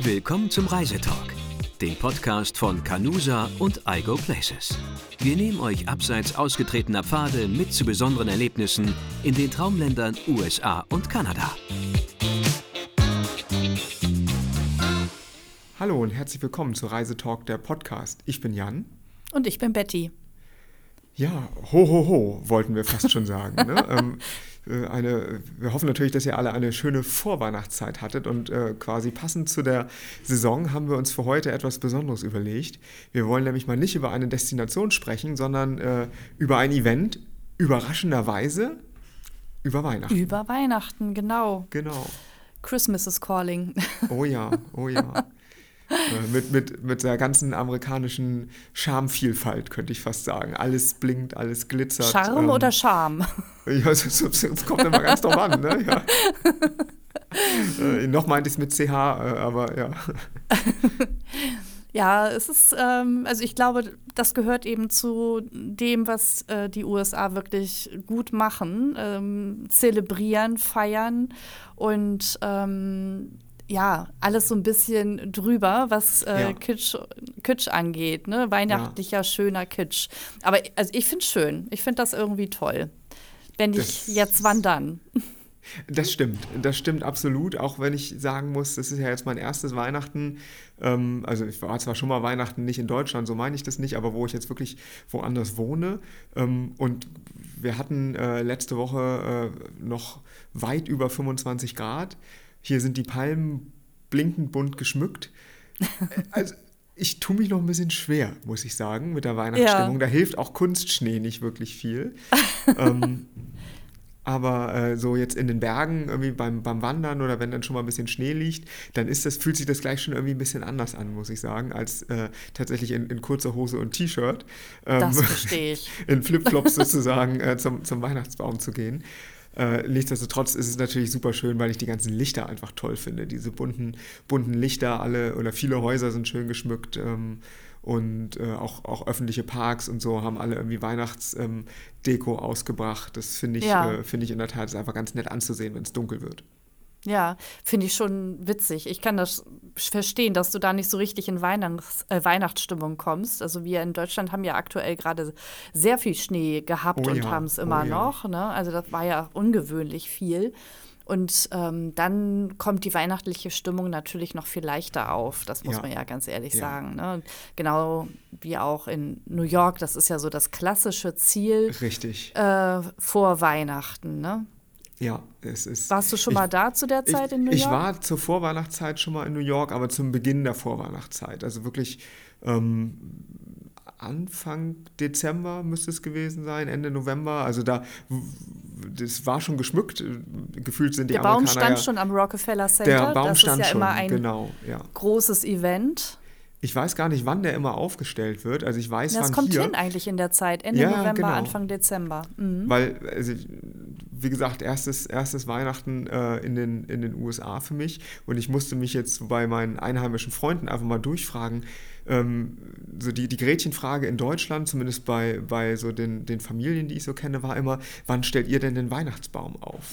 Willkommen zum Reisetalk, dem Podcast von Canusa und iGo Places. Wir nehmen euch abseits ausgetretener Pfade mit zu besonderen Erlebnissen in den Traumländern USA und Kanada. Hallo und herzlich willkommen zu Reisetalk, der Podcast. Ich bin Jan. Und ich bin Betty. Ja, ho, ho, ho, wollten wir fast schon sagen. Ne? ähm, äh, eine, wir hoffen natürlich, dass ihr alle eine schöne Vorweihnachtszeit hattet und äh, quasi passend zu der Saison haben wir uns für heute etwas Besonderes überlegt. Wir wollen nämlich mal nicht über eine Destination sprechen, sondern äh, über ein Event, überraschenderweise über Weihnachten. Über Weihnachten, genau. Genau. Christmas is calling. Oh ja, oh ja. Äh, mit, mit, mit der ganzen amerikanischen Schamvielfalt, könnte ich fast sagen. Alles blinkt, alles glitzert. Charme ähm, oder Charme? Ja, es, kommt immer ganz drauf an, ne? Ja. äh, noch meinte ich es mit CH, äh, aber ja. Ja, es ist, ähm, also ich glaube, das gehört eben zu dem, was äh, die USA wirklich gut machen. Ähm, zelebrieren, feiern und ähm, ja, alles so ein bisschen drüber, was äh, ja. Kitsch, Kitsch angeht, ne? Weihnachtlicher, ja. schöner Kitsch. Aber also ich finde es schön. Ich finde das irgendwie toll. Wenn ich das, jetzt wandern. Das stimmt, das stimmt absolut. Auch wenn ich sagen muss, das ist ja jetzt mein erstes Weihnachten. Ähm, also ich war zwar schon mal Weihnachten nicht in Deutschland, so meine ich das nicht, aber wo ich jetzt wirklich woanders wohne. Ähm, und wir hatten äh, letzte Woche äh, noch weit über 25 Grad. Hier sind die Palmen blinkend bunt geschmückt. Also ich tue mich noch ein bisschen schwer, muss ich sagen, mit der Weihnachtsstimmung. Ja. Da hilft auch Kunstschnee nicht wirklich viel. ähm, aber äh, so jetzt in den Bergen irgendwie beim, beim Wandern oder wenn dann schon mal ein bisschen Schnee liegt, dann ist das, fühlt sich das gleich schon irgendwie ein bisschen anders an, muss ich sagen, als äh, tatsächlich in, in kurzer Hose und T-Shirt. Ähm, das verstehe ich. in Flipflops sozusagen äh, zum, zum Weihnachtsbaum zu gehen. Äh, nichtsdestotrotz ist es natürlich super schön, weil ich die ganzen Lichter einfach toll finde. Diese bunten, bunten Lichter, alle oder viele Häuser sind schön geschmückt. Ähm, und äh, auch, auch öffentliche Parks und so haben alle irgendwie Weihnachtsdeko ähm, ausgebracht. Das finde ich, ja. äh, find ich in der Tat ist einfach ganz nett anzusehen, wenn es dunkel wird. Ja, finde ich schon witzig. Ich kann das verstehen, dass du da nicht so richtig in Weihnachts äh, Weihnachtsstimmung kommst. Also wir in Deutschland haben ja aktuell gerade sehr viel Schnee gehabt oh und ja, haben es immer oh noch. Ne? Also das war ja ungewöhnlich viel. Und ähm, dann kommt die weihnachtliche Stimmung natürlich noch viel leichter auf. Das muss ja. man ja ganz ehrlich ja. sagen. Ne? Genau wie auch in New York. Das ist ja so das klassische Ziel. Richtig. Äh, vor Weihnachten. Ne? Ja, es ist. Warst du schon ich, mal da zu der Zeit ich, in New York? Ich war zur Vorweihnachtszeit schon mal in New York, aber zum Beginn der Vorweihnachtszeit. Also wirklich ähm, Anfang Dezember müsste es gewesen sein, Ende November. Also da, das war schon geschmückt. Gefühlt sind die der Amerikaner. Der Baum stand ja, schon am Rockefeller Center. Der Baum das stand ist ja schon, immer ein genau, ja. großes Event. Ich weiß gar nicht, wann der immer aufgestellt wird. Also ich weiß, das wann kommt hier. hin eigentlich in der Zeit, Ende ja, November, genau. Anfang Dezember. Mhm. Weil, also, wie gesagt, erstes, erstes Weihnachten äh, in, den, in den USA für mich. Und ich musste mich jetzt bei meinen einheimischen Freunden einfach mal durchfragen. Ähm, so die, die Gretchenfrage in Deutschland, zumindest bei, bei so den, den Familien, die ich so kenne, war immer, wann stellt ihr denn den Weihnachtsbaum auf?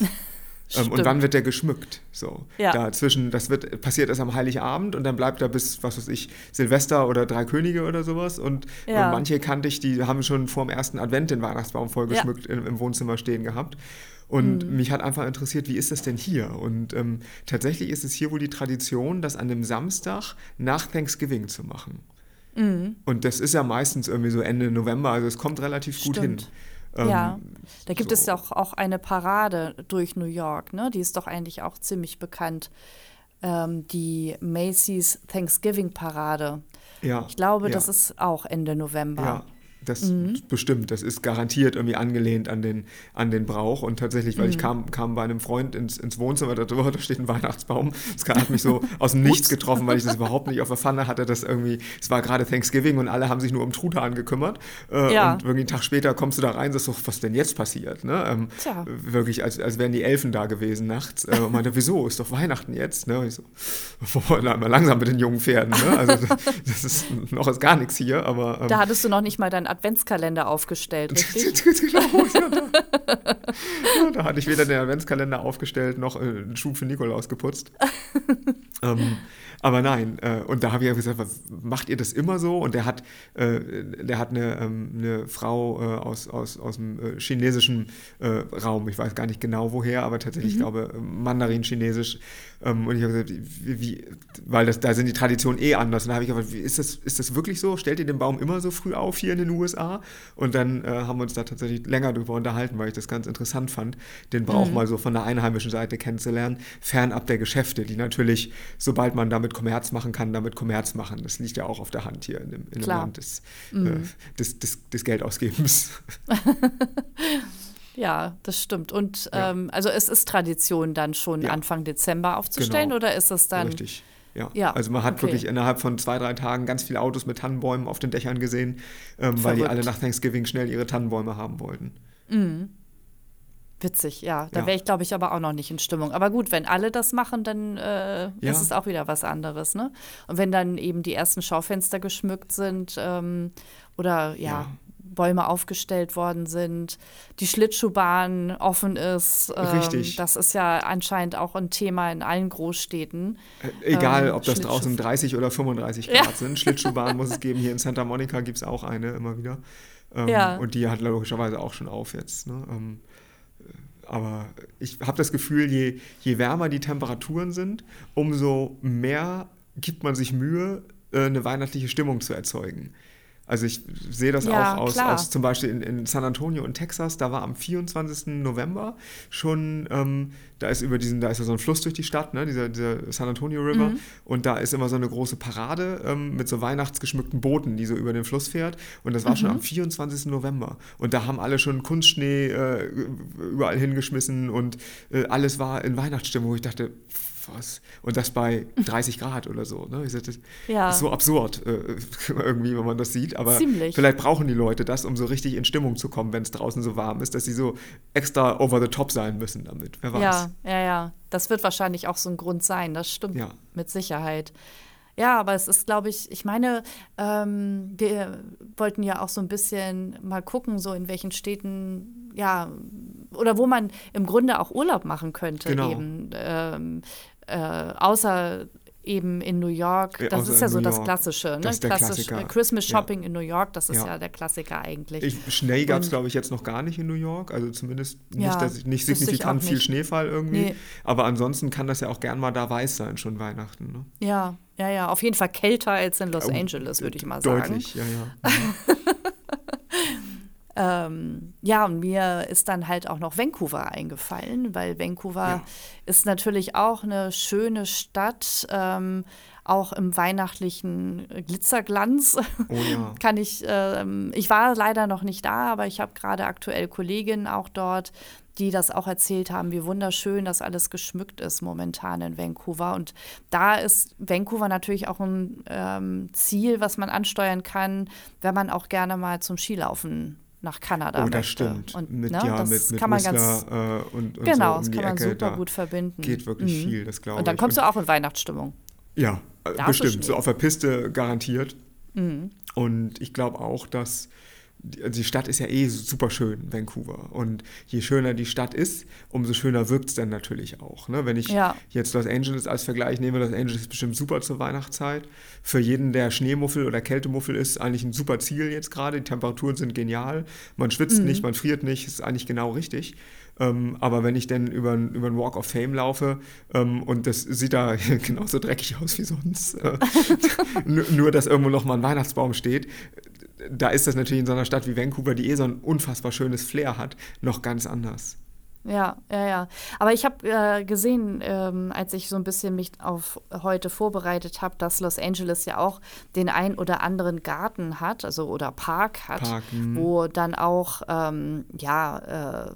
Ähm, und wann wird der geschmückt? So. Ja. Dazwischen, das wird, passiert erst am Heiligabend und dann bleibt er bis, was weiß ich, Silvester oder Drei Könige oder sowas. Und, ja. und manche kannte ich, die haben schon vor dem ersten Advent den Weihnachtsbaum voll geschmückt ja. im, im, Wohnzimmer stehen gehabt. Und mhm. mich hat einfach interessiert, wie ist das denn hier? Und ähm, tatsächlich ist es hier wohl die Tradition, das an dem Samstag nach Thanksgiving zu machen. Mhm. Und das ist ja meistens irgendwie so Ende November, also es kommt relativ Stimmt. gut hin. Ähm, ja, da gibt so. es doch auch eine Parade durch New York, ne? Die ist doch eigentlich auch ziemlich bekannt. Ähm, die Macy's Thanksgiving Parade. Ja. Ich glaube, ja. das ist auch Ende November. Ja. Das mhm. bestimmt, das ist garantiert irgendwie angelehnt an den, an den Brauch. Und tatsächlich, weil mhm. ich kam, kam bei einem Freund ins, ins Wohnzimmer, da drüber, da steht ein Weihnachtsbaum. Das hat mich so aus dem Nichts getroffen, weil ich das überhaupt nicht auf der Pfanne hatte. Das irgendwie, es war gerade Thanksgiving und alle haben sich nur um Truthahn gekümmert. Äh, ja. Und irgendwie einen Tag später kommst du da rein und sagst so, was denn jetzt passiert? Ne? Ähm. Wirklich, als, als wären die Elfen da gewesen nachts. Äh, und meinte, wieso? Ist doch Weihnachten jetzt? Ne? Und ich so, mal langsam mit den jungen Pferden. Ne? Also das ist noch ist gar nichts hier, aber. Ähm, da hattest du noch nicht mal deinen Adventskalender aufgestellt, richtig? genau, ja, da, ja, da hatte ich weder den Adventskalender aufgestellt noch äh, einen Schuh für Nikolaus geputzt. Ähm, aber nein, äh, und da habe ich gesagt, was, macht ihr das immer so? Und der hat, äh, der hat eine, ähm, eine Frau äh, aus, aus, aus dem äh, chinesischen äh, Raum, ich weiß gar nicht genau woher, aber tatsächlich, mhm. ich glaube, Mandarin-Chinesisch. Ähm, und ich habe gesagt, wie, wie, weil das, da sind die Traditionen eh anders. Und da habe ich gesagt, wie, ist, das, ist das wirklich so? Stellt ihr den Baum immer so früh auf hier in den USA? Und dann äh, haben wir uns da tatsächlich länger drüber unterhalten, weil ich das ganz interessant fand, den Brauch mhm. mal so von der einheimischen Seite kennenzulernen, fernab der Geschäfte, die natürlich, sobald man damit Kommerz machen kann, damit Kommerz machen. Das liegt ja auch auf der Hand hier in dem, in dem Land des, mhm. äh, des, des, des Geldausgebens. Ja, das stimmt. Und ja. ähm, also es ist Tradition, dann schon ja. Anfang Dezember aufzustellen genau. oder ist es dann. Richtig. Ja. ja. Also man hat okay. wirklich innerhalb von zwei, drei Tagen ganz viele Autos mit Tannenbäumen auf den Dächern gesehen, ähm, weil die alle nach Thanksgiving schnell ihre Tannenbäume haben wollten. Mhm. Witzig, ja. Da ja. wäre ich, glaube ich, aber auch noch nicht in Stimmung. Aber gut, wenn alle das machen, dann äh, ja. ist es auch wieder was anderes, ne? Und wenn dann eben die ersten Schaufenster geschmückt sind ähm, oder ja, ja, Bäume aufgestellt worden sind, die Schlittschuhbahn offen ist. Ähm, Richtig. Das ist ja anscheinend auch ein Thema in allen Großstädten. Äh, egal, ähm, ob das draußen 30 oder 35 Grad sind. Schlittschuhbahn muss es geben. Hier in Santa Monica gibt es auch eine immer wieder. Ähm, ja. Und die hat logischerweise auch schon auf jetzt. Ne? Aber ich habe das Gefühl, je, je wärmer die Temperaturen sind, umso mehr gibt man sich Mühe, äh, eine weihnachtliche Stimmung zu erzeugen. Also ich sehe das ja, auch aus, aus, zum Beispiel in, in, San Antonio in Texas, da war am 24. November schon, ähm, da ist über diesen, da ist ja so ein Fluss durch die Stadt, ne, dieser, dieser San Antonio River, mhm. und da ist immer so eine große Parade ähm, mit so weihnachtsgeschmückten Booten, die so über den Fluss fährt. Und das war mhm. schon am 24. November. Und da haben alle schon Kunstschnee äh, überall hingeschmissen und äh, alles war in Weihnachtsstimmung, wo ich dachte, was? Und das bei 30 Grad oder so. Ne? Ich sag, das ja. ist so absurd, äh, irgendwie, wenn man das sieht. Aber Ziemlich. vielleicht brauchen die Leute das, um so richtig in Stimmung zu kommen, wenn es draußen so warm ist, dass sie so extra over the top sein müssen damit. Wer weiß. Ja, ja, ja. Das wird wahrscheinlich auch so ein Grund sein. Das stimmt ja. mit Sicherheit. Ja, aber es ist, glaube ich, ich meine, ähm, wir wollten ja auch so ein bisschen mal gucken, so in welchen Städten, ja, oder wo man im Grunde auch Urlaub machen könnte, genau. eben. Ähm, äh, außer eben in New York, das also ist ja so das Klassische, ne? Das Klassisch. Christmas Shopping ja. in New York, das ist ja, ja der Klassiker eigentlich. Ich, Schnee gab es, glaube ich, jetzt noch gar nicht in New York, also zumindest ja, nicht, dass ich, nicht signifikant viel Schneefall irgendwie. Nee. Aber ansonsten kann das ja auch gern mal da weiß sein, schon Weihnachten. Ne? Ja, ja, ja, auf jeden Fall kälter als in Los Angeles, würde ich mal sagen. Deutlich, ja, ja. Ähm, ja, und mir ist dann halt auch noch Vancouver eingefallen, weil Vancouver ja. ist natürlich auch eine schöne Stadt, ähm, auch im weihnachtlichen Glitzerglanz. Oh ja. Kann ich, ähm, ich war leider noch nicht da, aber ich habe gerade aktuell Kolleginnen auch dort, die das auch erzählt haben, wie wunderschön das alles geschmückt ist momentan in Vancouver. Und da ist Vancouver natürlich auch ein ähm, Ziel, was man ansteuern kann, wenn man auch gerne mal zum Skilaufen nach Kanada. Oh, das stimmt. Und, mit, ne, ja, mit, mit kann man ganz, äh, und, und Genau, so um das kann man Ecke, super gut verbinden. Geht wirklich mhm. viel, das glaube ich. Und dann kommst du auch in Weihnachtsstimmung. Ja, da bestimmt. So auf der Piste garantiert. Mhm. Und ich glaube auch, dass die Stadt ist ja eh super schön, Vancouver. Und je schöner die Stadt ist, umso schöner wirkt es dann natürlich auch. Ne? Wenn ich ja. jetzt Los Angeles als Vergleich nehme, Los Angeles ist bestimmt super zur Weihnachtszeit. Für jeden, der Schneemuffel oder Kältemuffel ist, eigentlich ein super Ziel jetzt gerade. Die Temperaturen sind genial. Man schwitzt mhm. nicht, man friert nicht, ist eigentlich genau richtig. Ähm, aber wenn ich dann über, über einen Walk of Fame laufe ähm, und das sieht da genauso dreckig aus wie sonst, äh, nur dass irgendwo noch mal ein Weihnachtsbaum steht, da ist das natürlich in so einer Stadt wie Vancouver, die eh so ein unfassbar schönes Flair hat, noch ganz anders. Ja, ja, ja. Aber ich habe äh, gesehen, ähm, als ich so ein bisschen mich auf heute vorbereitet habe, dass Los Angeles ja auch den ein oder anderen Garten hat, also oder Park hat, Park, mhm. wo dann auch ähm, ja äh,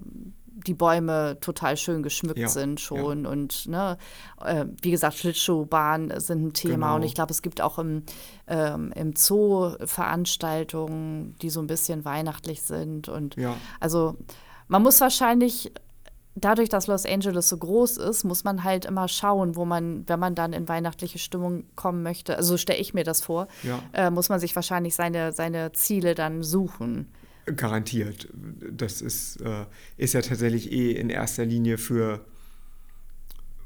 die Bäume total schön geschmückt ja, sind schon. Ja. Und ne, äh, wie gesagt, Schlittschuhbahn sind ein Thema. Genau. Und ich glaube, es gibt auch im, ähm, im Zoo Veranstaltungen, die so ein bisschen weihnachtlich sind. Und ja. also man muss wahrscheinlich dadurch, dass Los Angeles so groß ist, muss man halt immer schauen, wo man, wenn man dann in weihnachtliche Stimmung kommen möchte, also stelle ich mir das vor, äh, muss man sich wahrscheinlich seine, seine Ziele dann suchen. Garantiert. Das ist, äh, ist ja tatsächlich eh in erster Linie für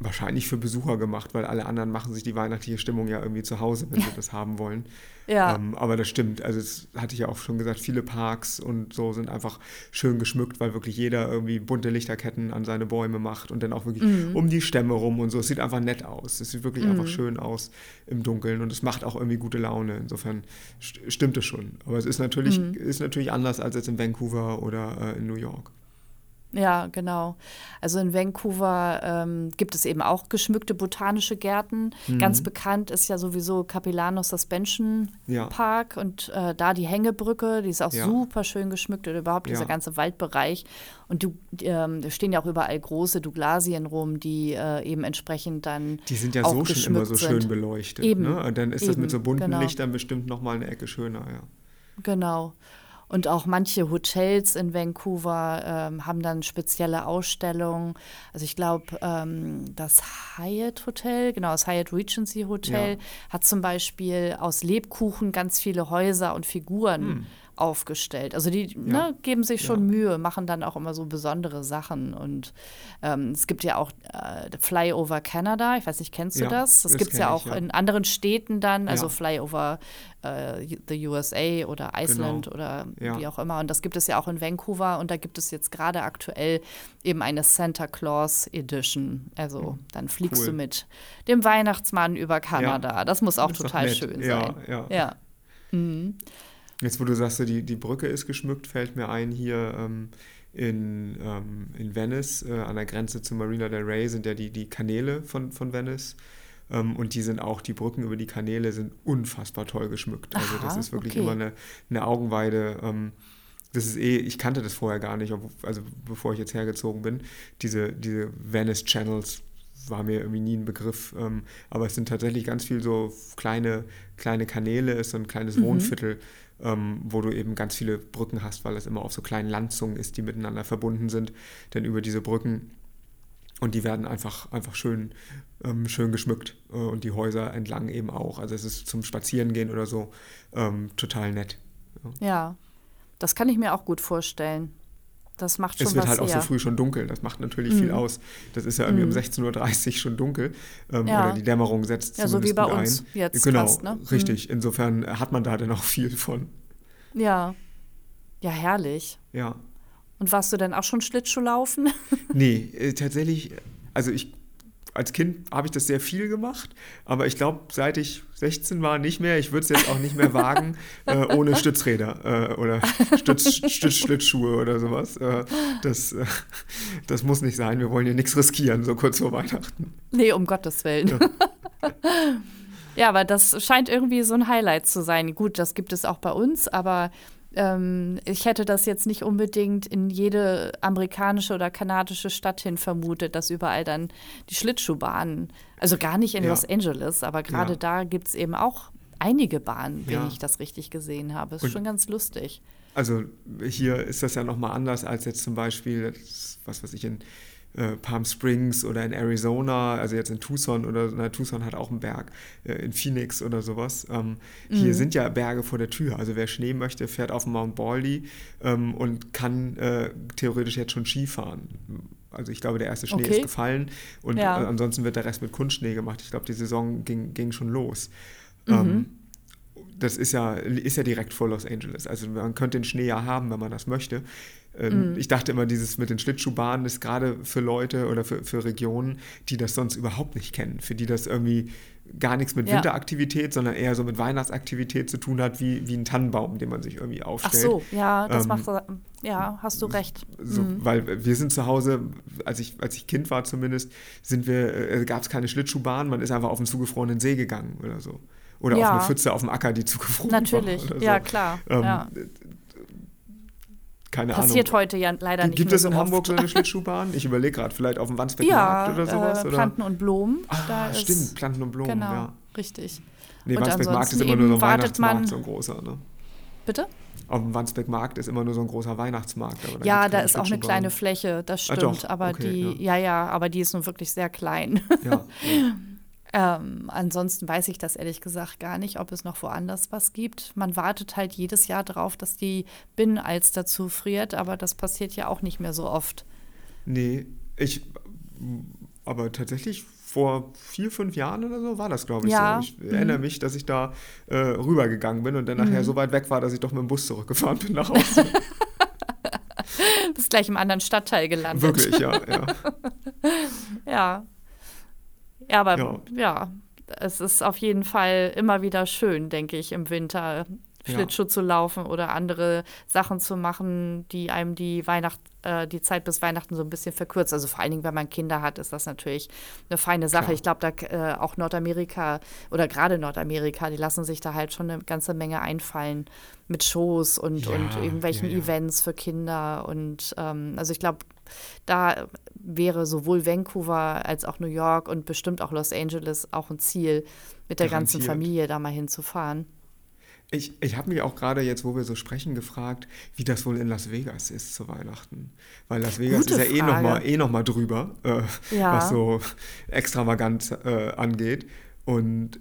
wahrscheinlich für Besucher gemacht, weil alle anderen machen sich die weihnachtliche Stimmung ja irgendwie zu Hause, wenn sie das haben wollen. Ja. Ähm, aber das stimmt. Also, das hatte ich ja auch schon gesagt, viele Parks und so sind einfach schön geschmückt, weil wirklich jeder irgendwie bunte Lichterketten an seine Bäume macht und dann auch wirklich mhm. um die Stämme rum und so. Es sieht einfach nett aus. Es sieht wirklich mhm. einfach schön aus im Dunkeln und es macht auch irgendwie gute Laune. Insofern st stimmt es schon. Aber es ist natürlich, mhm. ist natürlich anders als jetzt in Vancouver oder äh, in New York. Ja, genau. Also in Vancouver ähm, gibt es eben auch geschmückte botanische Gärten. Mhm. Ganz bekannt ist ja sowieso Capilano Suspension ja. Park und äh, da die Hängebrücke, die ist auch ja. super schön geschmückt oder überhaupt dieser ganze Waldbereich. Und du, ähm, da stehen ja auch überall große Douglasien rum, die äh, eben entsprechend dann. Die sind ja so schon immer so schön sind. beleuchtet. Eben. Ne? Und dann ist eben, das mit so bunten genau. Lichtern bestimmt nochmal eine Ecke schöner, ja. Genau. Und auch manche Hotels in Vancouver ähm, haben dann spezielle Ausstellungen. Also ich glaube, ähm, das Hyatt Hotel, genau, das Hyatt Regency Hotel ja. hat zum Beispiel aus Lebkuchen ganz viele Häuser und Figuren. Hm aufgestellt. Also die ja. ne, geben sich schon ja. Mühe, machen dann auch immer so besondere Sachen. Und ähm, es gibt ja auch äh, Flyover Canada, ich weiß nicht, kennst du ja, das? Das, das gibt es ja auch in anderen Städten dann, also Flyover äh, the USA oder Iceland genau. oder wie auch immer. Und das gibt es ja auch in Vancouver und da gibt es jetzt gerade aktuell eben eine Santa Claus Edition. Also hm. dann fliegst cool. du mit dem Weihnachtsmann über Kanada. Das muss auch das total schön sein. Ja. Mhm. Jetzt, wo du sagst, die, die Brücke ist geschmückt, fällt mir ein, hier ähm, in, ähm, in Venice, äh, an der Grenze zu Marina del Rey, sind ja die, die Kanäle von, von Venice. Ähm, und die sind auch, die Brücken über die Kanäle sind unfassbar toll geschmückt. Also Aha, das ist wirklich okay. immer eine, eine Augenweide. Ähm, das ist eh, ich kannte das vorher gar nicht, also bevor ich jetzt hergezogen bin. Diese, diese Venice Channels war mir irgendwie nie ein Begriff. Ähm, aber es sind tatsächlich ganz viel so kleine, kleine Kanäle, ist so ein kleines mhm. Wohnviertel ähm, wo du eben ganz viele Brücken hast, weil es immer auf so kleinen Landzungen ist, die miteinander verbunden sind. Denn über diese Brücken und die werden einfach, einfach schön, ähm, schön geschmückt äh, und die Häuser entlang eben auch. Also es ist zum Spazierengehen oder so ähm, total nett. Ja. ja, das kann ich mir auch gut vorstellen. Das macht schon Es wird halt auch her. so früh schon dunkel. Das macht natürlich mhm. viel aus. Das ist ja irgendwie mhm. um 16.30 Uhr schon dunkel. Ähm, ja. Oder die Dämmerung setzt ja, so wie bei uns ein. jetzt Genau, fast, ne? richtig. Mhm. Insofern hat man da dann auch viel von. Ja. Ja, herrlich. Ja. Und warst du denn auch schon Schlittschuh laufen? nee, äh, tatsächlich. Also ich als Kind habe ich das sehr viel gemacht, aber ich glaube, seit ich 16 war, nicht mehr. Ich würde es jetzt auch nicht mehr wagen, äh, ohne Stützräder äh, oder Stütz, Stützschlittschuhe oder sowas. Äh, das, äh, das muss nicht sein. Wir wollen hier nichts riskieren, so kurz vor Weihnachten. Nee, um Gottes Willen. Ja. ja, aber das scheint irgendwie so ein Highlight zu sein. Gut, das gibt es auch bei uns, aber ähm, ich hätte das jetzt nicht unbedingt in jede amerikanische oder kanadische Stadt hin vermutet, dass überall dann die Schlittschuhbahnen, also gar nicht in ja. Los Angeles, aber gerade ja. da gibt es eben auch einige Bahnen, wenn ja. ich das richtig gesehen habe. Ist Und schon ganz lustig. Also hier ist das ja nochmal anders als jetzt zum Beispiel, was weiß ich, in äh, Palm Springs oder in Arizona, also jetzt in Tucson oder na, Tucson hat auch einen Berg, äh, in Phoenix oder sowas. Ähm, mhm. Hier sind ja Berge vor der Tür. Also wer Schnee möchte, fährt auf Mount Baldy ähm, und kann äh, theoretisch jetzt schon Skifahren. Also ich glaube, der erste Schnee okay. ist gefallen und ja. Ansonsten wird der Rest mit Kunstschnee gemacht. Ich glaube, die Saison ging, ging schon los. Mhm. Ähm, das ist ja, ist ja direkt vor Los Angeles. Also man könnte den Schnee ja haben, wenn man das möchte. Ähm, mhm. Ich dachte immer, dieses mit den Schlittschuhbahnen ist gerade für Leute oder für, für Regionen, die das sonst überhaupt nicht kennen, für die das irgendwie gar nichts mit ja. Winteraktivität, sondern eher so mit Weihnachtsaktivität zu tun hat, wie, wie ein Tannenbaum, den man sich irgendwie aufstellt. Ach so, ja, das ähm, macht, ja, hast du recht. So, mhm. Weil wir sind zu Hause, als ich, als ich Kind war zumindest, sind wir, äh, gab es keine Schlittschuhbahn, man ist einfach auf einen zugefrorenen See gegangen oder so. Oder ja. auf eine Pfütze auf dem Acker, die zugefroren Natürlich. war. Natürlich, ja, klar. Ähm, ja keine Passiert Ahnung. heute ja leider nicht Gibt es in so Hamburg so eine Schlittschuhbahn? Ich überlege gerade, vielleicht auf dem Wandsbeck ja, oder sowas? Äh, Planten und Blumen. Ah, da stimmt, Planten und Blumen, genau, ja. richtig. Nee, Wandsbeck-Markt ist immer nur so ein Weihnachtsmarkt, so ein großer, ne? Bitte? Auf dem Wandsbeck-Markt ist immer nur so ein großer Weihnachtsmarkt. ja, da ist auch eine kleine Fläche, das stimmt. Ah, doch, aber okay, die, ja. ja. ja, aber die ist nun wirklich sehr klein. Ja, ja. Ähm, ansonsten weiß ich das ehrlich gesagt gar nicht, ob es noch woanders was gibt. Man wartet halt jedes Jahr darauf, dass die Binnenalster zufriert, aber das passiert ja auch nicht mehr so oft. Nee, ich aber tatsächlich vor vier, fünf Jahren oder so war das, glaube ich, ja. so. Ich mhm. erinnere mich, dass ich da äh, rübergegangen bin und dann nachher mhm. so weit weg war, dass ich doch mit dem Bus zurückgefahren bin nach Hause. Bist gleich im anderen Stadtteil gelandet. Wirklich, ja. Ja, ja. Ja aber ja. ja, es ist auf jeden Fall immer wieder schön, denke ich, im Winter Schlittschuh ja. zu laufen oder andere Sachen zu machen, die einem die Weihnacht, äh, die Zeit bis Weihnachten so ein bisschen verkürzt. Also vor allen Dingen, wenn man Kinder hat, ist das natürlich eine feine Sache. Klar. Ich glaube, da äh, auch Nordamerika oder gerade Nordamerika, die lassen sich da halt schon eine ganze Menge einfallen mit Shows und, ja, und irgendwelchen ja, Events für Kinder. Und ähm, also ich glaube, da wäre sowohl Vancouver als auch New York und bestimmt auch Los Angeles auch ein Ziel, mit der Garantiert. ganzen Familie da mal hinzufahren. Ich, ich habe mich auch gerade jetzt, wo wir so sprechen, gefragt, wie das wohl in Las Vegas ist zu Weihnachten. Weil Las Vegas Gute ist ja eh nochmal eh noch mal drüber, äh, ja. was so extravagant äh, angeht. Und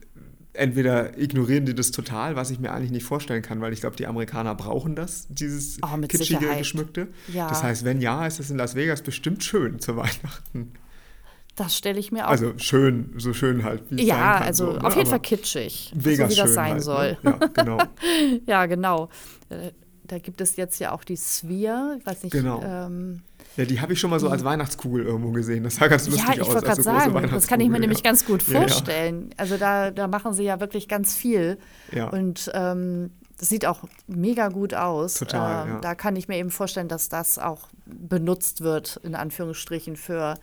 entweder ignorieren die das total, was ich mir eigentlich nicht vorstellen kann, weil ich glaube, die Amerikaner brauchen das, dieses oh, kitschige, Sicherheit. geschmückte. Ja. Das heißt, wenn ja, ist es in Las Vegas bestimmt schön zu Weihnachten. Das stelle ich mir auch. Also schön, so schön halt. Wie ja, kann, also so, ne? auf jeden Fall kitschig. Vegas so wie das sein halt, ne? soll. Ne? Ja, genau. ja, genau. Äh, da gibt es jetzt ja auch die Sphere, ich weiß nicht. Genau. Ähm, ja, die habe ich schon mal so als Weihnachtskugel irgendwo gesehen. Das sah ganz lustig ja, ich aus. wollte gerade sagen, das kann ich mir ja. nämlich ganz gut vorstellen. Ja, also da, da machen sie ja wirklich ganz viel. Ja. Und ähm, das sieht auch mega gut aus. Total, ähm, Da kann ich mir eben vorstellen, dass das auch benutzt wird, in Anführungsstrichen, für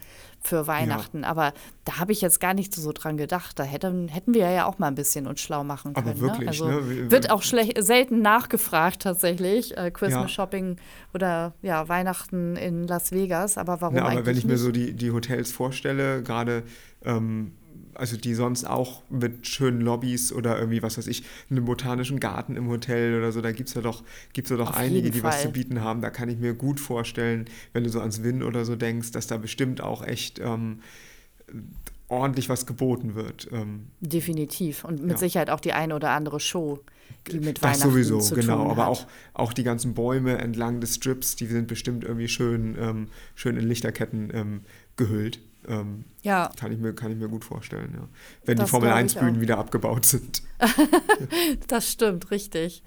für Weihnachten. Ja. Aber da habe ich jetzt gar nicht so dran gedacht. Da hätten, hätten wir ja auch mal ein bisschen uns schlau machen können. Aber ne? wirklich, ne? Also ne? Wird auch selten nachgefragt tatsächlich. Äh, Christmas ja. Shopping oder ja, Weihnachten in Las Vegas. Aber warum Na, aber eigentlich wenn ich mir so die, die Hotels vorstelle, gerade ähm, also die sonst auch mit schönen Lobbys oder irgendwie, was weiß ich, einen botanischen Garten im Hotel oder so, da gibt es ja doch, gibt's ja doch einige, die was zu bieten haben. Da kann ich mir gut vorstellen, wenn du so ans Win oder so denkst, dass da bestimmt auch echt ähm, ordentlich was geboten wird. Ähm, Definitiv. Und mit ja. Sicherheit auch die eine oder andere Show, die mit das Weihnachten sowieso, zu genau. tun aber hat. auch, auch die ganzen Bäume entlang des Strips, die sind bestimmt irgendwie schön, ähm, schön in Lichterketten ähm, gehüllt. Ähm, ja. Kann ich, mir, kann ich mir gut vorstellen, ja. Wenn das die Formel 1-Bühnen wieder abgebaut sind. das stimmt, richtig.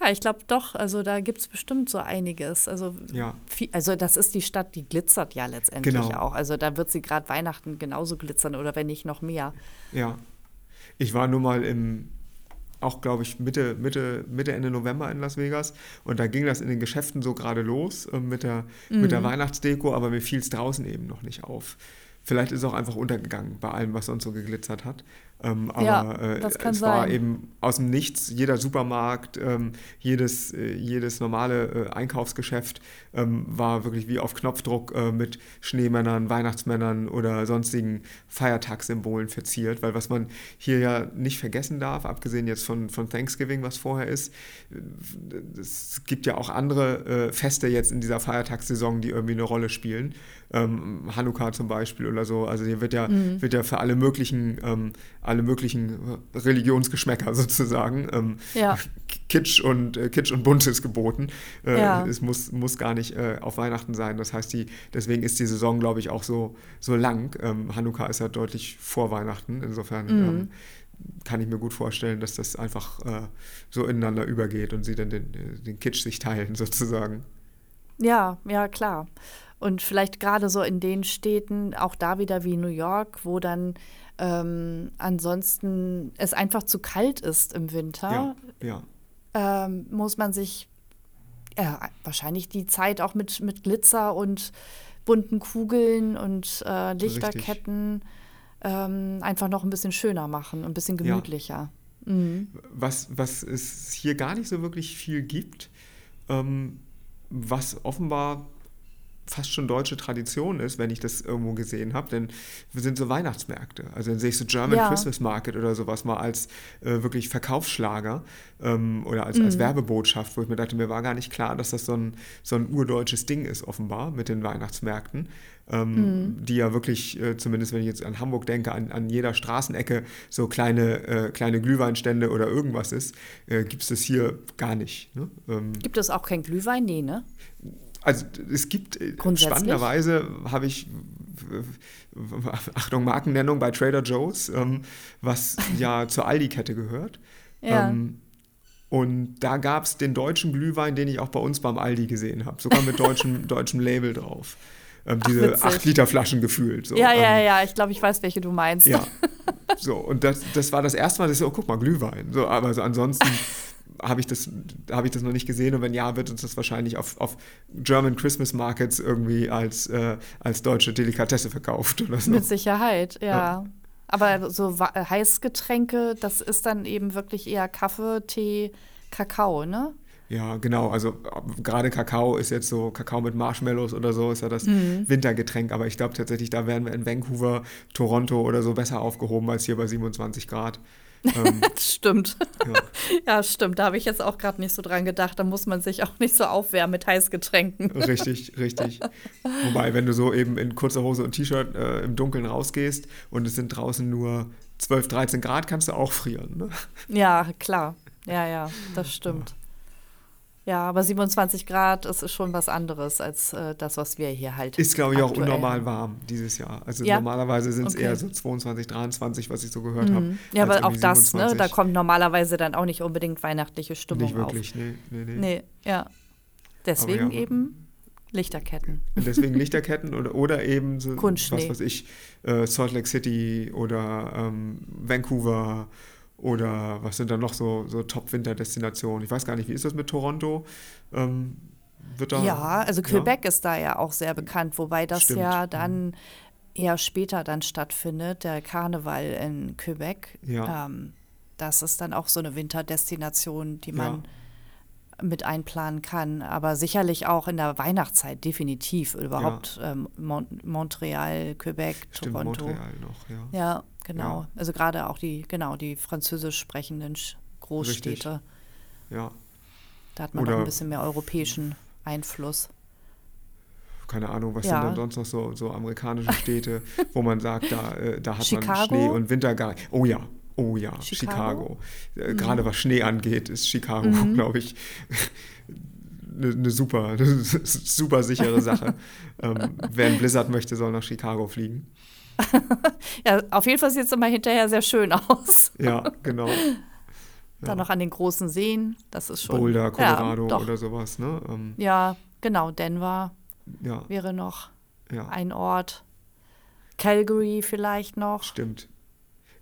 Ja, ich glaube doch, also da gibt es bestimmt so einiges. Also, ja. viel, also das ist die Stadt, die glitzert ja letztendlich genau. auch. Also da wird sie gerade Weihnachten genauso glitzern oder wenn nicht noch mehr. Ja. Ich war nur mal im, auch glaube ich Mitte, Mitte, Mitte, Ende November in Las Vegas und da ging das in den Geschäften so gerade los äh, mit, der, mhm. mit der mhm. Weihnachtsdeko, aber mir fiel es draußen eben noch nicht auf. Vielleicht ist es auch einfach untergegangen bei allem, was sonst so geglitzert hat. Ähm, aber ja, äh, es sein. war eben aus dem Nichts, jeder Supermarkt, ähm, jedes, äh, jedes normale äh, Einkaufsgeschäft ähm, war wirklich wie auf Knopfdruck äh, mit Schneemännern, Weihnachtsmännern oder sonstigen Feiertagssymbolen verziert. Weil was man hier ja nicht vergessen darf, abgesehen jetzt von, von Thanksgiving, was vorher ist, äh, es gibt ja auch andere Feste jetzt in dieser Feiertagssaison, die irgendwie eine Rolle spielen. Ähm, Hanukkah zum Beispiel oder so. Also hier wird ja, mhm. wird ja für alle möglichen ähm, alle möglichen Religionsgeschmäcker sozusagen. Ähm, ja. Kitsch und äh, Kitsch und Buntes geboten. Äh, ja. Es muss, muss gar nicht äh, auf Weihnachten sein. Das heißt, die, deswegen ist die Saison, glaube ich, auch so, so lang. Ähm, Hanukkah ist ja deutlich vor Weihnachten. Insofern mhm. ähm, kann ich mir gut vorstellen, dass das einfach äh, so ineinander übergeht und sie dann den, den Kitsch sich teilen sozusagen. Ja, ja, klar. Und vielleicht gerade so in den Städten, auch da wieder wie New York, wo dann ähm, ansonsten es einfach zu kalt ist im Winter, ja, ja. Ähm, muss man sich äh, wahrscheinlich die Zeit auch mit, mit Glitzer und bunten Kugeln und äh, Lichterketten ähm, einfach noch ein bisschen schöner machen, ein bisschen gemütlicher. Ja. Mhm. Was, was es hier gar nicht so wirklich viel gibt, ähm, was offenbar fast schon deutsche Tradition ist, wenn ich das irgendwo gesehen habe, denn wir sind so Weihnachtsmärkte. Also dann sehe ich so German ja. Christmas Market oder sowas mal als äh, wirklich Verkaufsschlager ähm, oder als, mhm. als Werbebotschaft, wo ich mir dachte, mir war gar nicht klar, dass das so ein, so ein urdeutsches Ding ist, offenbar, mit den Weihnachtsmärkten. Ähm, mhm. die ja wirklich, äh, zumindest wenn ich jetzt an Hamburg denke, an, an jeder Straßenecke so kleine, äh, kleine Glühweinstände oder irgendwas ist, äh, gibt es das hier gar nicht. Ne? Ähm, gibt es auch kein Glühwein? Nee, ne? Also es gibt äh, spannenderweise habe ich Achtung Markennennung bei Trader Joe's, ähm, was ja zur Aldi-Kette gehört. Ja. Ähm, und da gab es den deutschen Glühwein, den ich auch bei uns beim Aldi gesehen habe, sogar mit deutschem, deutschem Label drauf. Ähm, diese 8-Liter-Flaschen gefühlt. So. Ja, ja, ähm, ja, ich glaube, ich weiß, welche du meinst. Ja. So, und das, das war das erste Mal, dass ich so, oh, guck mal, Glühwein. So, aber so ansonsten habe ich, das, hab ich das noch nicht gesehen und wenn ja, wird uns das wahrscheinlich auf, auf German Christmas Markets irgendwie als, äh, als deutsche Delikatesse verkauft oder so. Mit Sicherheit, ja. ja. Aber so Heißgetränke, das ist dann eben wirklich eher Kaffee, Tee, Kakao, ne? Ja, genau. Also gerade Kakao ist jetzt so, Kakao mit Marshmallows oder so ist ja das mhm. Wintergetränk. Aber ich glaube tatsächlich, da wären wir in Vancouver, Toronto oder so besser aufgehoben als hier bei 27 Grad. Ähm, stimmt. Ja. ja. stimmt. Da habe ich jetzt auch gerade nicht so dran gedacht. Da muss man sich auch nicht so aufwärmen mit Heißgetränken. Richtig, richtig. Wobei, wenn du so eben in kurzer Hose und T-Shirt äh, im Dunkeln rausgehst und es sind draußen nur 12, 13 Grad, kannst du auch frieren. Ne? Ja, klar. Ja, ja, das stimmt. Ja. Ja, aber 27 Grad ist schon was anderes als äh, das, was wir hier halt. Ist, glaube ich, auch unnormal warm dieses Jahr. Also ja? normalerweise sind es okay. eher so 22, 23, was ich so gehört mhm. habe. Ja, aber auch das, ne? Da kommt normalerweise dann auch nicht unbedingt weihnachtliche Stimmung nicht wirklich, auf. Nee, nee, nee. Nee, ja. Deswegen ja, eben Lichterketten. Deswegen Lichterketten oder, oder eben so, was weiß ich, äh, Salt Lake City oder ähm, Vancouver oder was sind da noch so, so Top-Winterdestinationen? Ich weiß gar nicht, wie ist das mit Toronto? Ähm, wird da, ja, also Quebec ja? ist da ja auch sehr bekannt, wobei das Stimmt. ja dann mhm. eher später dann stattfindet, der Karneval in Quebec. Ja. Ähm, das ist dann auch so eine Winterdestination, die man ja. mit einplanen kann. Aber sicherlich auch in der Weihnachtszeit, definitiv. Überhaupt ja. ähm, Mon Montreal, Quebec, Stimmt, Toronto. Montreal noch, ja. Ja, Genau, ja. also gerade auch die, genau, die französisch sprechenden Großstädte. Richtig. Ja. Da hat man Oder, auch ein bisschen mehr europäischen Einfluss. Keine Ahnung, was ja. sind dann sonst noch so, so amerikanische Städte, wo man sagt, da, äh, da hat Chicago? man Schnee und Winter gar nicht. Oh ja, oh ja, Chicago. Chicago. Äh, mhm. Gerade was Schnee angeht, ist Chicago, mhm. glaube ich, eine, eine, super, eine super sichere Sache. ähm, wer ein Blizzard möchte, soll nach Chicago fliegen. ja, auf jeden Fall sieht es immer hinterher sehr schön aus. ja, genau. Ja. Dann noch an den großen Seen, das ist schon. Boulder, Colorado ja, oder sowas, ne? Ähm, ja, genau, Denver ja. wäre noch ein Ort. Calgary vielleicht noch. Stimmt.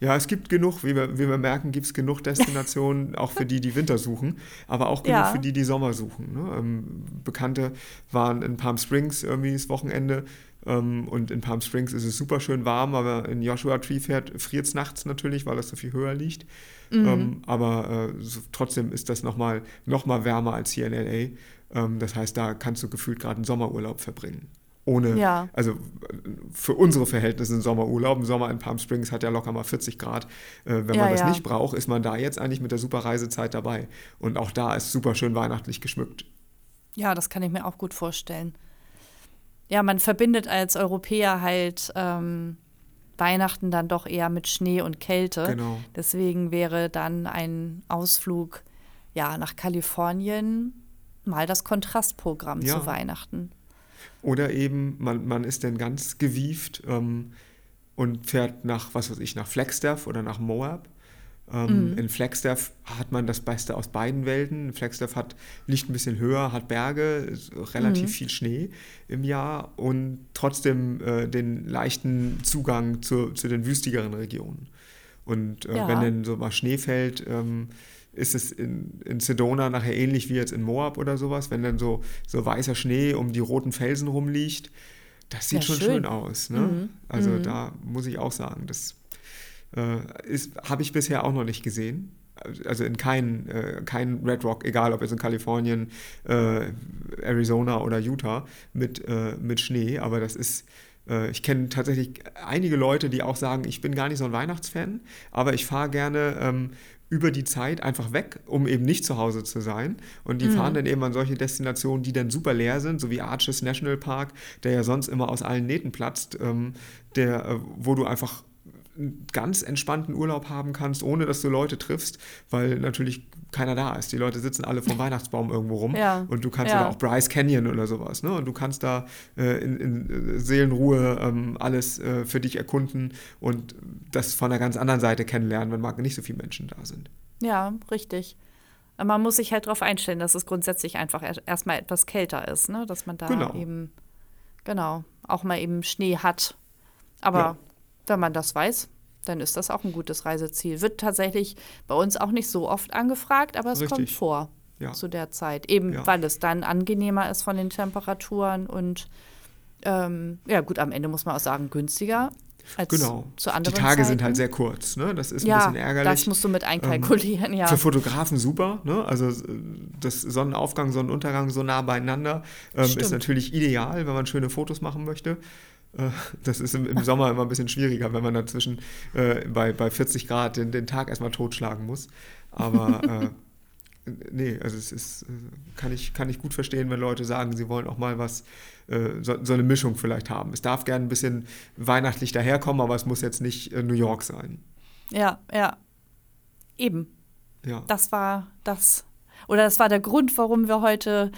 Ja, es gibt genug, wie wir, wie wir merken, gibt es genug Destinationen, auch für die, die Winter suchen, aber auch genug ja. für die, die Sommer suchen. Ne? Ähm, Bekannte waren in Palm Springs irgendwie das Wochenende und in Palm Springs ist es super schön warm, aber in Joshua Tree friert es nachts natürlich, weil es so viel höher liegt. Mhm. Ähm, aber äh, so, trotzdem ist das nochmal noch mal wärmer als hier in LA. Ähm, das heißt, da kannst du gefühlt gerade einen Sommerurlaub verbringen. Ohne, ja. also für unsere Verhältnisse ein Sommerurlaub. Ein Sommer in Palm Springs hat ja locker mal 40 Grad. Äh, wenn ja, man das ja. nicht braucht, ist man da jetzt eigentlich mit der super Reisezeit dabei. Und auch da ist super schön weihnachtlich geschmückt. Ja, das kann ich mir auch gut vorstellen ja, man verbindet als Europäer halt ähm, Weihnachten dann doch eher mit Schnee und Kälte. Genau. Deswegen wäre dann ein Ausflug ja, nach Kalifornien mal das Kontrastprogramm ja. zu Weihnachten. Oder eben, man, man ist dann ganz gewieft ähm, und fährt nach, was weiß ich, nach Flagstaff oder nach Moab ähm, mhm. In Flagstaff hat man das Beste aus beiden Welten. Flagstaff hat, liegt ein bisschen höher, hat Berge, relativ mhm. viel Schnee im Jahr und trotzdem äh, den leichten Zugang zu, zu den wüstigeren Regionen. Und äh, ja. wenn dann so mal Schnee fällt, ähm, ist es in, in Sedona nachher ähnlich wie jetzt in Moab oder sowas, wenn dann so, so weißer Schnee um die roten Felsen rumliegt. Das sieht ja, schon schön, schön aus. Ne? Mhm. Also mhm. da muss ich auch sagen, das Habe ich bisher auch noch nicht gesehen. Also in keinen äh, kein Red Rock, egal ob es in Kalifornien, äh, Arizona oder Utah, mit, äh, mit Schnee. Aber das ist, äh, ich kenne tatsächlich einige Leute, die auch sagen, ich bin gar nicht so ein Weihnachtsfan, aber ich fahre gerne ähm, über die Zeit einfach weg, um eben nicht zu Hause zu sein. Und die mhm. fahren dann eben an solche Destinationen, die dann super leer sind, so wie Arches National Park, der ja sonst immer aus allen Nähten platzt, ähm, der, äh, wo du einfach ganz entspannten Urlaub haben kannst, ohne dass du Leute triffst, weil natürlich keiner da ist. Die Leute sitzen alle vom Weihnachtsbaum irgendwo rum ja. und du kannst ja. oder auch Bryce Canyon oder sowas, ne? Und du kannst da äh, in, in, Seelenruhe ähm, alles äh, für dich erkunden und das von einer ganz anderen Seite kennenlernen, wenn mal nicht so viele Menschen da sind. Ja, richtig. Man muss sich halt darauf einstellen, dass es grundsätzlich einfach erstmal etwas kälter ist, ne? Dass man da genau. eben genau auch mal eben Schnee hat. Aber ja. Wenn man das weiß, dann ist das auch ein gutes Reiseziel. Wird tatsächlich bei uns auch nicht so oft angefragt, aber es Richtig. kommt vor ja. zu der Zeit. Eben ja. weil es dann angenehmer ist von den Temperaturen und ähm, ja gut, am Ende muss man auch sagen, günstiger. Als genau. Zu anderen Die Tage Zeiten. sind halt sehr kurz. Ne? Das ist ein ja, bisschen ärgerlich. Das musst du mit einkalkulieren, ähm, ja. Für Fotografen super. Ne? Also das Sonnenaufgang, Sonnenuntergang so nah beieinander ähm, ist natürlich ideal, wenn man schöne Fotos machen möchte. Äh, das ist im, im, Sommer immer ein bisschen schwieriger, wenn man dazwischen äh, bei, bei 40 Grad den, den Tag erstmal totschlagen muss. Aber äh, nee, also es ist, äh, kann ich, kann ich gut verstehen, wenn Leute sagen, sie wollen auch mal was, äh, so, so, eine Mischung vielleicht haben. Es darf gerne ein bisschen weihnachtlich daherkommen, aber es muss jetzt nicht New York sein. Ja, ja. Eben. Ja. Das war das, oder das war der Grund, warum wir heute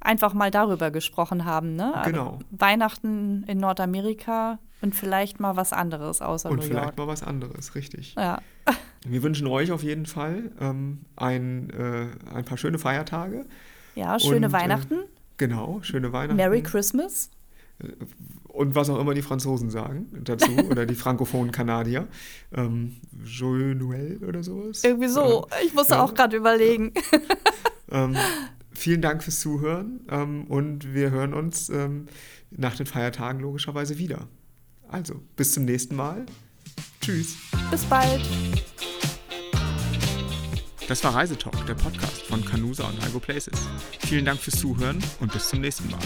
einfach mal darüber gesprochen haben. Ne? Also genau. Weihnachten in Nordamerika und vielleicht mal was anderes außer und New York. Und vielleicht mal was anderes, richtig. Ja. Wir wünschen euch auf jeden Fall ähm, ein, äh, ein paar schöne Feiertage. Ja, schöne und, äh, Weihnachten. Äh, genau, schöne Weihnachten. Merry Christmas. Äh, und was auch immer die Franzosen sagen dazu oder die frankophonen Kanadier. Ähm, Joyeux Noël oder sowas. Irgendwie so. Äh, ich musste ja. auch gerade überlegen. ähm, vielen Dank fürs Zuhören ähm, und wir hören uns ähm, nach den Feiertagen logischerweise wieder. Also, bis zum nächsten Mal. Tschüss. Bis bald. Das war Reisetalk, der Podcast von Canusa und Algo Places. Vielen Dank fürs Zuhören und bis zum nächsten Mal.